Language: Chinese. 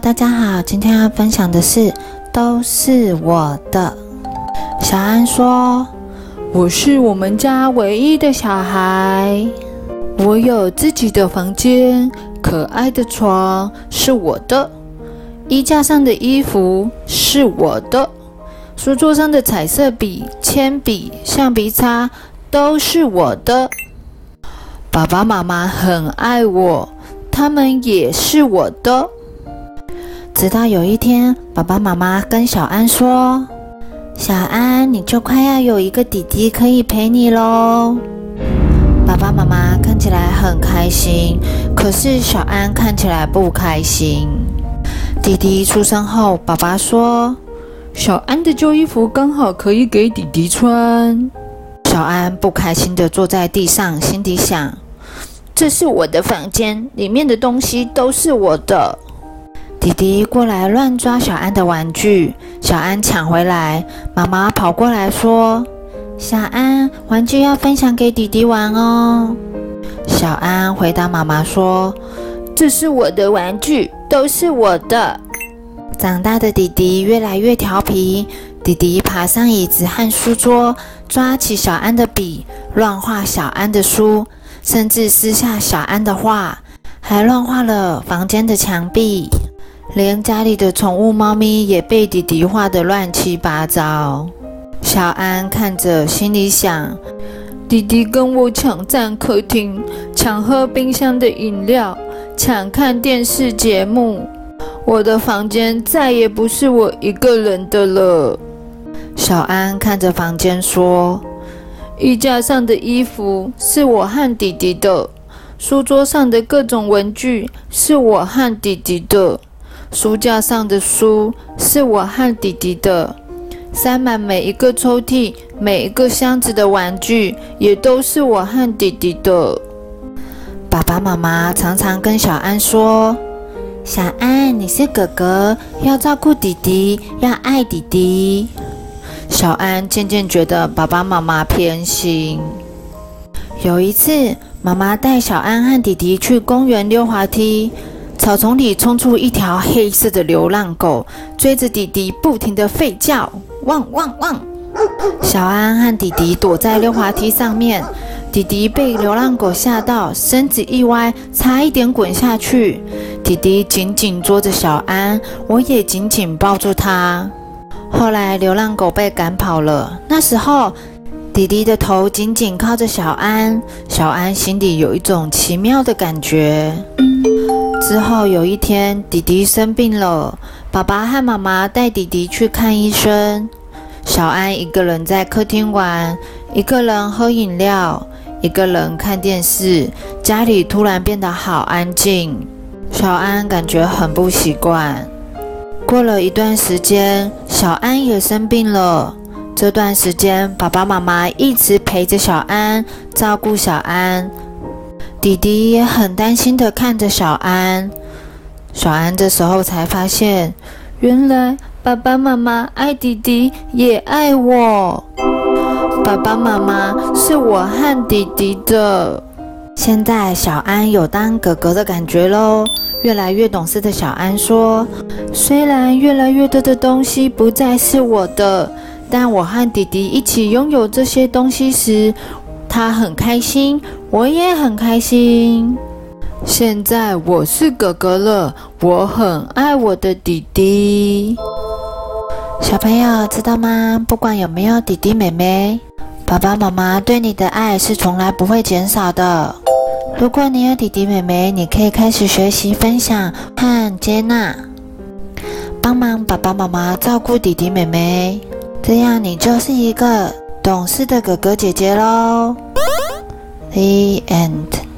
大家好，今天要分享的是都是我的。小安说：“我是我们家唯一的小孩，我有自己的房间，可爱的床是我的，衣架上的衣服是我的，书桌上的彩色笔、铅笔、橡皮擦都是我的。爸爸妈妈很爱我，他们也是我的。”直到有一天，爸爸妈妈跟小安说：“小安，你就快要有一个弟弟可以陪你喽。”爸爸妈妈看起来很开心，可是小安看起来不开心。弟弟出生后，爸爸说：“小安的旧衣服刚好可以给弟弟穿。”小安不开心地坐在地上，心底想：“这是我的房间，里面的东西都是我的。”弟弟过来乱抓小安的玩具，小安抢回来。妈妈跑过来说：“小安，玩具要分享给弟弟玩哦。”小安回答妈妈说：“这是我的玩具，都是我的。”长大的弟弟越来越调皮，弟弟爬上椅子和书桌，抓起小安的笔，乱画小安的书，甚至撕下小安的画，还乱画了房间的墙壁。连家里的宠物猫咪也被弟弟画得乱七八糟。小安看着，心里想：弟弟跟我抢占客厅，抢喝冰箱的饮料，抢看电视节目。我的房间再也不是我一个人的了。小安看着房间说：“衣架上的衣服是我和弟弟的，书桌上的各种文具是我和弟弟的。”书架上的书是我和弟弟的，塞满每一个抽屉、每一个箱子的玩具也都是我和弟弟的。爸爸妈妈常常跟小安说：“小安，你是哥哥，要照顾弟弟，要爱弟弟。”小安渐渐觉得爸爸妈妈偏心。有一次，妈妈带小安和弟弟去公园溜滑梯。草丛里冲出一条黑色的流浪狗，追着弟弟不停地吠叫，汪汪汪！小安和弟弟躲在溜滑梯上面，弟弟被流浪狗吓到，身子一歪，差一点滚下去。弟弟紧紧捉着小安，我也紧紧抱住他。后来流浪狗被赶跑了，那时候弟弟的头紧紧靠着小安，小安心里有一种奇妙的感觉。之后有一天，弟弟生病了，爸爸和妈妈带弟弟去看医生。小安一个人在客厅玩，一个人喝饮料，一个人看电视，家里突然变得好安静。小安感觉很不习惯。过了一段时间，小安也生病了。这段时间，爸爸妈妈一直陪着小安，照顾小安。弟弟也很担心的看着小安，小安这时候才发现，原来爸爸妈妈爱弟弟也爱我，爸爸妈妈是我和弟弟的。现在小安有当哥哥的感觉喽，越来越懂事的小安说：“虽然越来越多的东西不再是我的，但我和弟弟一起拥有这些东西时。”他很开心，我也很开心。现在我是哥哥了，我很爱我的弟弟。小朋友知道吗？不管有没有弟弟妹妹，爸爸妈妈对你的爱是从来不会减少的。如果你有弟弟妹妹，你可以开始学习分享和接纳，帮忙爸爸妈妈照顾弟弟妹妹，这样你就是一个。懂事的哥哥姐姐喽，The end。